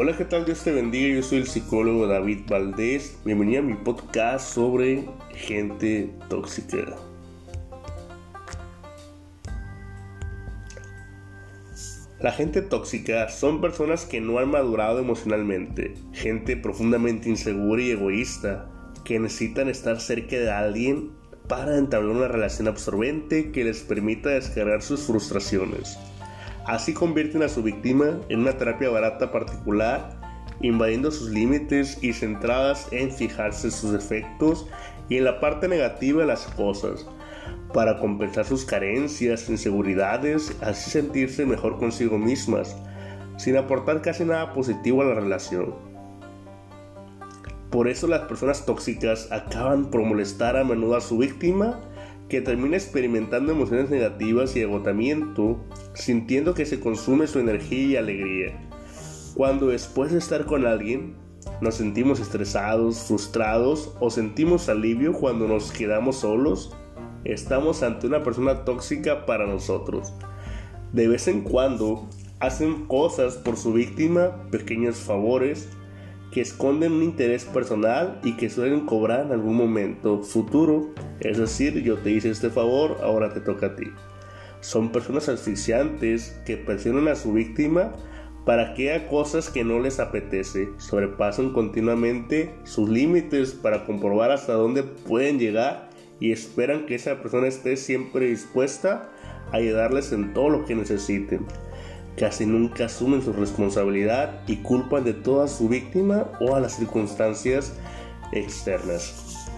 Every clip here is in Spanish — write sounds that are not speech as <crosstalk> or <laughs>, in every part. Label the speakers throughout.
Speaker 1: Hola, ¿qué tal? Dios te bendiga. Yo soy el psicólogo David Valdés. Bienvenido a mi podcast sobre gente tóxica. La gente tóxica son personas que no han madurado emocionalmente, gente profundamente insegura y egoísta, que necesitan estar cerca de alguien para entablar una relación absorbente que les permita descargar sus frustraciones. Así convierten a su víctima en una terapia barata particular, invadiendo sus límites y centradas en fijarse en sus defectos y en la parte negativa de las cosas, para compensar sus carencias, inseguridades, así sentirse mejor consigo mismas, sin aportar casi nada positivo a la relación. Por eso las personas tóxicas acaban por molestar a menudo a su víctima que termina experimentando emociones negativas y agotamiento, sintiendo que se consume su energía y alegría. Cuando después de estar con alguien, nos sentimos estresados, frustrados o sentimos alivio cuando nos quedamos solos, estamos ante una persona tóxica para nosotros. De vez en cuando hacen cosas por su víctima, pequeños favores, que esconden un interés personal y que suelen cobrar en algún momento futuro. Es decir, yo te hice este favor, ahora te toca a ti. Son personas asfixiantes que presionan a su víctima para que haga cosas que no les apetece, sobrepasan continuamente sus límites para comprobar hasta dónde pueden llegar y esperan que esa persona esté siempre dispuesta a ayudarles en todo lo que necesiten casi nunca asumen su responsabilidad y culpan de toda su víctima o a las circunstancias externas.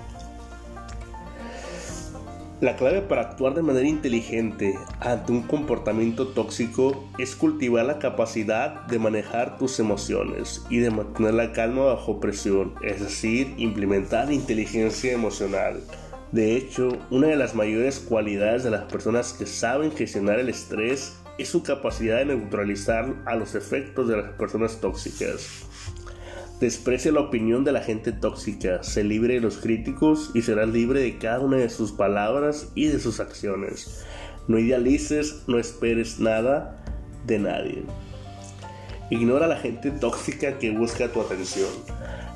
Speaker 1: La clave para actuar de manera inteligente ante un comportamiento tóxico es cultivar la capacidad de manejar tus emociones y de mantener la calma bajo presión, es decir, implementar inteligencia emocional. De hecho, una de las mayores cualidades de las personas que saben gestionar el estrés es su capacidad de neutralizar a los efectos de las personas tóxicas. Desprecia la opinión de la gente tóxica, se libre de los críticos y serás libre de cada una de sus palabras y de sus acciones. No idealices, no esperes nada de nadie. Ignora la gente tóxica que busca tu atención.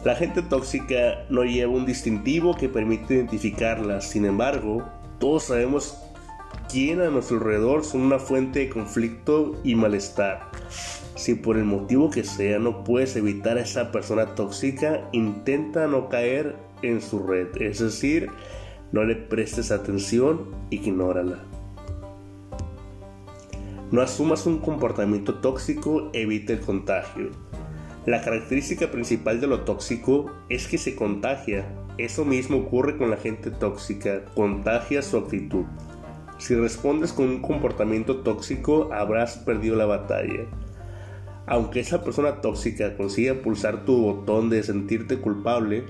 Speaker 1: La gente tóxica no lleva un distintivo que permite identificarla, sin embargo, todos sabemos quién a nuestro alrededor son una fuente de conflicto y malestar. Si por el motivo que sea no puedes evitar a esa persona tóxica, intenta no caer en su red, es decir, no le prestes atención, ignórala. No asumas un comportamiento tóxico, evita el contagio. La característica principal de lo tóxico es que se contagia. Eso mismo ocurre con la gente tóxica, contagia su actitud. Si respondes con un comportamiento tóxico, habrás perdido la batalla. Aunque esa persona tóxica consiga pulsar tu botón de sentirte culpable,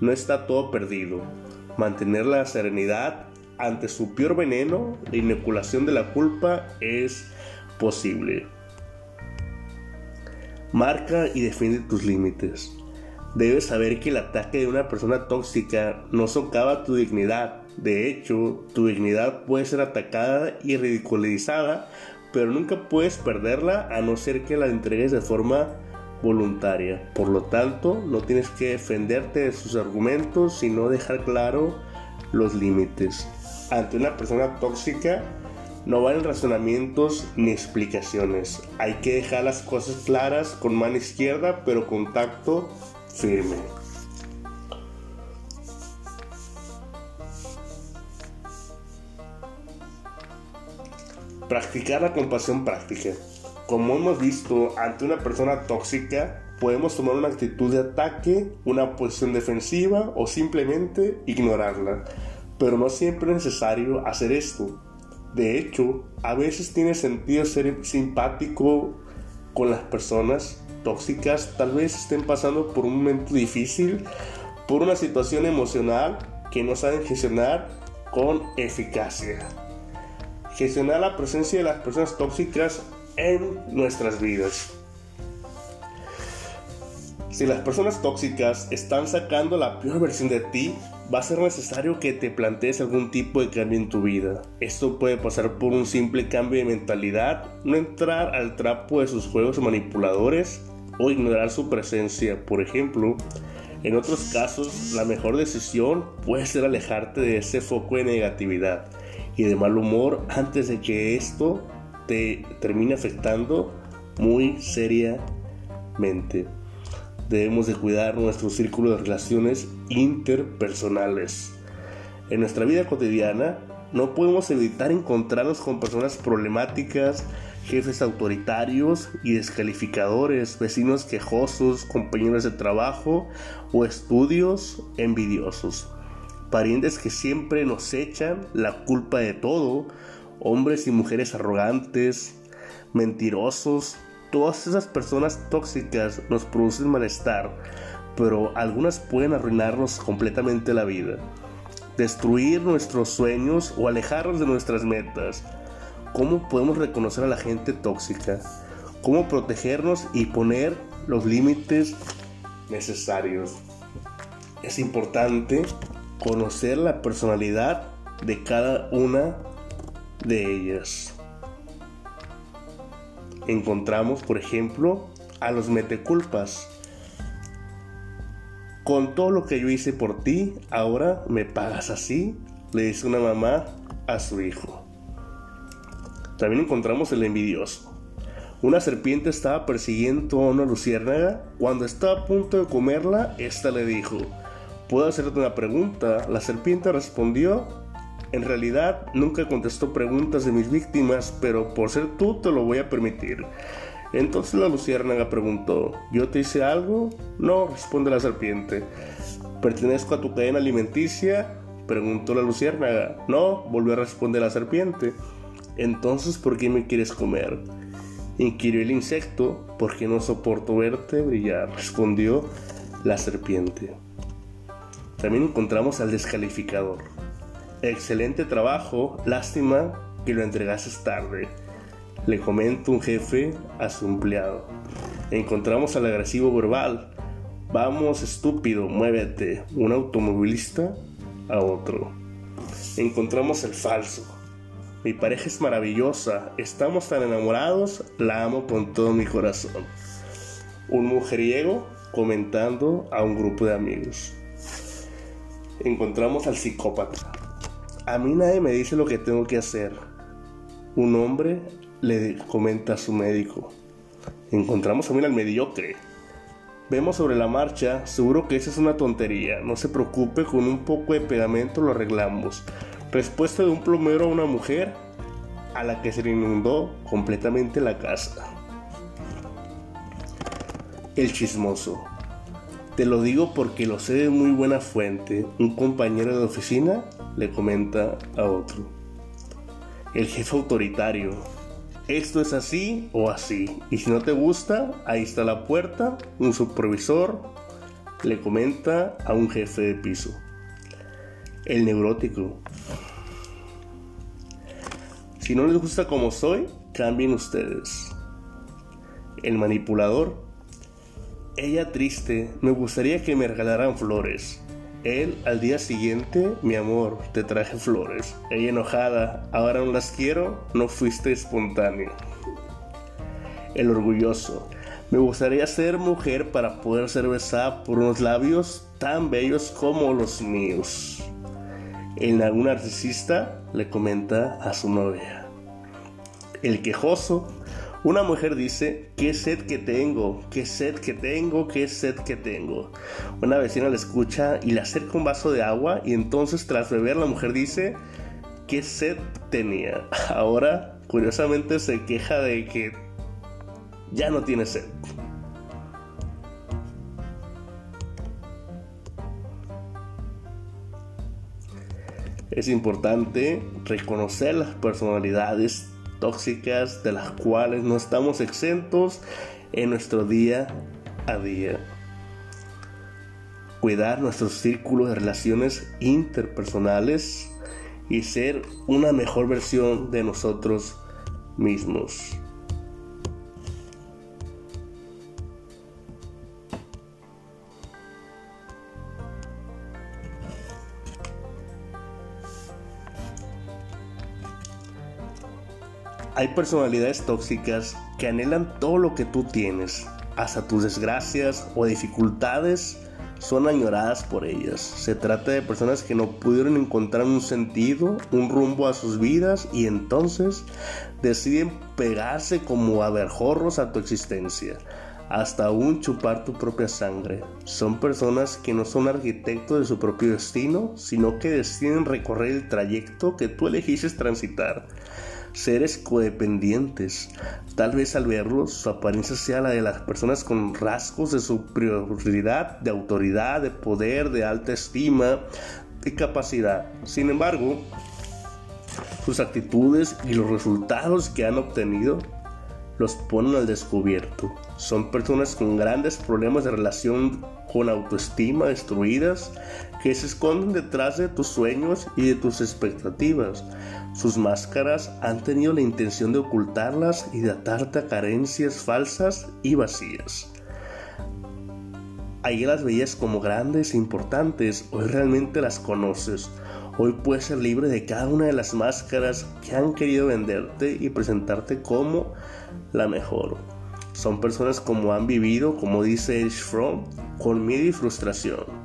Speaker 1: no está todo perdido. Mantener la serenidad ante su peor veneno, la inoculación de la culpa, es posible. Marca y defiende tus límites. Debes saber que el ataque de una persona tóxica no socava tu dignidad. De hecho, tu dignidad puede ser atacada y ridiculizada, pero nunca puedes perderla a no ser que la entregues de forma voluntaria. Por lo tanto, no tienes que defenderte de sus argumentos, sino dejar claro los límites. Ante una persona tóxica, no valen razonamientos ni explicaciones. Hay que dejar las cosas claras con mano izquierda, pero con tacto firme. Practicar la compasión práctica. Como hemos visto, ante una persona tóxica, podemos tomar una actitud de ataque, una posición defensiva o simplemente ignorarla. Pero no siempre es necesario hacer esto. De hecho, a veces tiene sentido ser simpático con las personas tóxicas tal vez estén pasando por un momento difícil, por una situación emocional que no saben gestionar con eficacia. Gestionar la presencia de las personas tóxicas en nuestras vidas. Si las personas tóxicas están sacando la peor versión de ti, va a ser necesario que te plantees algún tipo de cambio en tu vida. Esto puede pasar por un simple cambio de mentalidad, no entrar al trapo de sus juegos manipuladores, o ignorar su presencia. Por ejemplo, en otros casos, la mejor decisión puede ser alejarte de ese foco de negatividad y de mal humor antes de que esto te termine afectando muy seriamente. Debemos de cuidar nuestro círculo de relaciones interpersonales. En nuestra vida cotidiana no podemos evitar encontrarnos con personas problemáticas, jefes autoritarios y descalificadores, vecinos quejosos, compañeros de trabajo o estudios envidiosos, parientes que siempre nos echan la culpa de todo, hombres y mujeres arrogantes, mentirosos, todas esas personas tóxicas nos producen malestar, pero algunas pueden arruinarnos completamente la vida, destruir nuestros sueños o alejarnos de nuestras metas. ¿Cómo podemos reconocer a la gente tóxica? ¿Cómo protegernos y poner los límites necesarios? Es importante conocer la personalidad de cada una de ellas. Encontramos, por ejemplo, a los meteculpas. Con todo lo que yo hice por ti, ahora me pagas así, le dice una mamá a su hijo. También encontramos el envidioso. Una serpiente estaba persiguiendo a una luciérnaga. Cuando estaba a punto de comerla, ésta le dijo, ¿puedo hacerte una pregunta? La serpiente respondió, en realidad nunca contestó preguntas de mis víctimas, pero por ser tú te lo voy a permitir. Entonces la luciérnaga preguntó, ¿yo te hice algo? No, responde la serpiente. ¿Pertenezco a tu cadena alimenticia? Preguntó la luciérnaga. No, volvió a responder la serpiente. Entonces, ¿por qué me quieres comer? Inquirió el insecto, porque no soporto verte brillar, respondió la serpiente. También encontramos al descalificador. Excelente trabajo, lástima que lo entregases tarde, le comenta un jefe a su empleado. Encontramos al agresivo verbal. Vamos, estúpido, muévete. Un automovilista a otro. Encontramos el falso. Mi pareja es maravillosa, estamos tan enamorados, la amo con todo mi corazón. Un mujeriego comentando a un grupo de amigos. Encontramos al psicópata. A mí nadie me dice lo que tengo que hacer. Un hombre le comenta a su médico. Encontramos también al mediocre. Vemos sobre la marcha, seguro que esa es una tontería, no se preocupe, con un poco de pegamento lo arreglamos. Respuesta de un plomero a una mujer a la que se le inundó completamente la casa. El chismoso. Te lo digo porque lo sé de muy buena fuente. Un compañero de oficina le comenta a otro. El jefe autoritario. Esto es así o así. Y si no te gusta, ahí está la puerta. Un supervisor le comenta a un jefe de piso. El neurótico. Si no les gusta como soy, cambien ustedes. El manipulador. Ella triste, me gustaría que me regalaran flores. Él al día siguiente, mi amor, te traje flores. Ella enojada, ahora no las quiero, no fuiste espontáneo. El orgulloso. Me gustaría ser mujer para poder ser besada por unos labios tan bellos como los míos. El algún narcisista le comenta a su novia. El quejoso. Una mujer dice, qué sed que tengo, qué sed que tengo, qué sed que tengo. Una vecina le escucha y le acerca un vaso de agua y entonces tras beber la mujer dice, qué sed tenía. <laughs> Ahora, curiosamente, se queja de que ya no tiene sed. Es importante reconocer las personalidades tóxicas de las cuales no estamos exentos en nuestro día a día. Cuidar nuestros círculos de relaciones interpersonales y ser una mejor versión de nosotros mismos. Hay personalidades tóxicas que anhelan todo lo que tú tienes, hasta tus desgracias o dificultades son añoradas por ellas. Se trata de personas que no pudieron encontrar un sentido, un rumbo a sus vidas y entonces deciden pegarse como aberjorros a tu existencia, hasta aún chupar tu propia sangre. Son personas que no son arquitectos de su propio destino, sino que deciden recorrer el trayecto que tú elegiste transitar seres codependientes. Tal vez al verlos su apariencia sea la de las personas con rasgos de superioridad, de autoridad, de poder, de alta estima, de capacidad. Sin embargo, sus actitudes y los resultados que han obtenido los ponen al descubierto. Son personas con grandes problemas de relación con autoestima destruidas que se esconden detrás de tus sueños y de tus expectativas. Sus máscaras han tenido la intención de ocultarlas y de atarte a carencias falsas y vacías. Ayer las veías como grandes e importantes, hoy realmente las conoces. Hoy puedes ser libre de cada una de las máscaras que han querido venderte y presentarte como la mejor. Son personas como han vivido, como dice Edge Fromm, con miedo y frustración.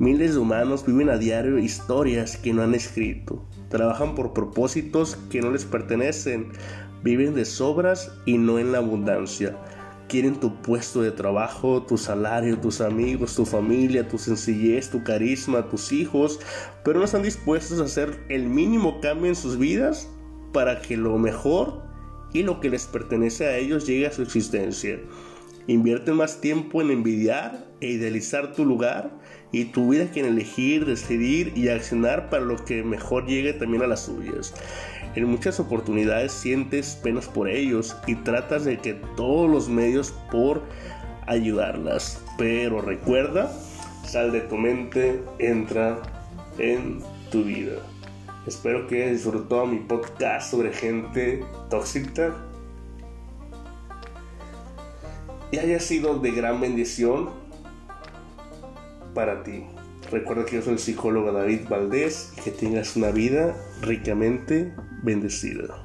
Speaker 1: Miles de humanos viven a diario historias que no han escrito, trabajan por propósitos que no les pertenecen, viven de sobras y no en la abundancia. Quieren tu puesto de trabajo, tu salario, tus amigos, tu familia, tu sencillez, tu carisma, tus hijos, pero no están dispuestos a hacer el mínimo cambio en sus vidas para que lo mejor y lo que les pertenece a ellos llegue a su existencia. Invierte más tiempo en envidiar e idealizar tu lugar y tu vida que en elegir, decidir y accionar para lo que mejor llegue también a las suyas. En muchas oportunidades sientes penas por ellos y tratas de que todos los medios por ayudarlas. Pero recuerda, sal de tu mente, entra en tu vida. Espero que disfrutado mi podcast sobre gente tóxica y haya sido de gran bendición para ti. Recuerda que yo soy el psicólogo David Valdés y que tengas una vida ricamente bendecida.